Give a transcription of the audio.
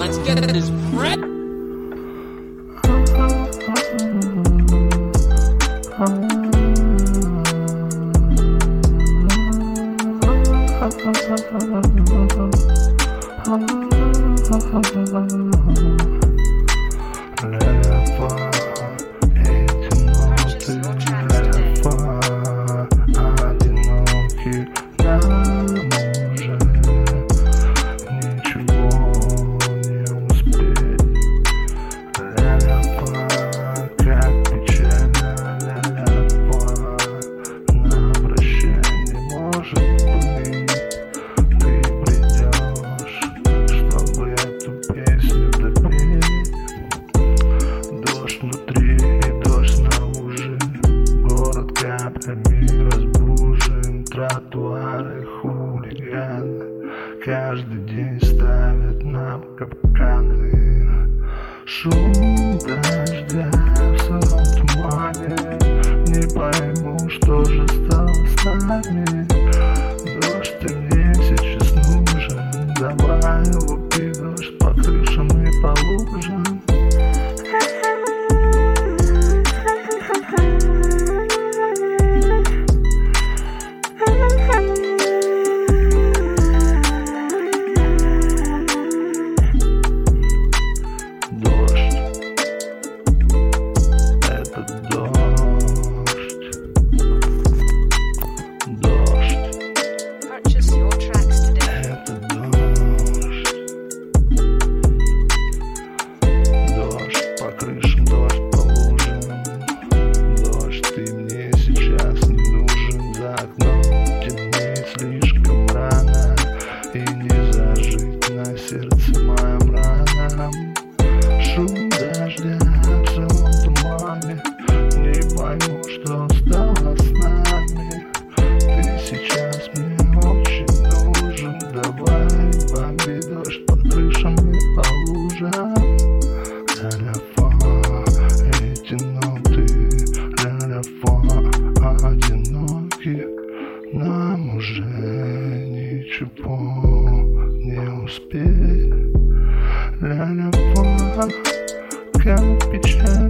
Let's get this bread. down. старый хулиган Каждый день ставит нам капканы. Шум дождя в своем тумане Не пойму, что же стало с нами. Дождь, ты мне сейчас нужен. Давай его дождь по крышам и по лужам. Ничего не успеть Ля-ля-фа, как печально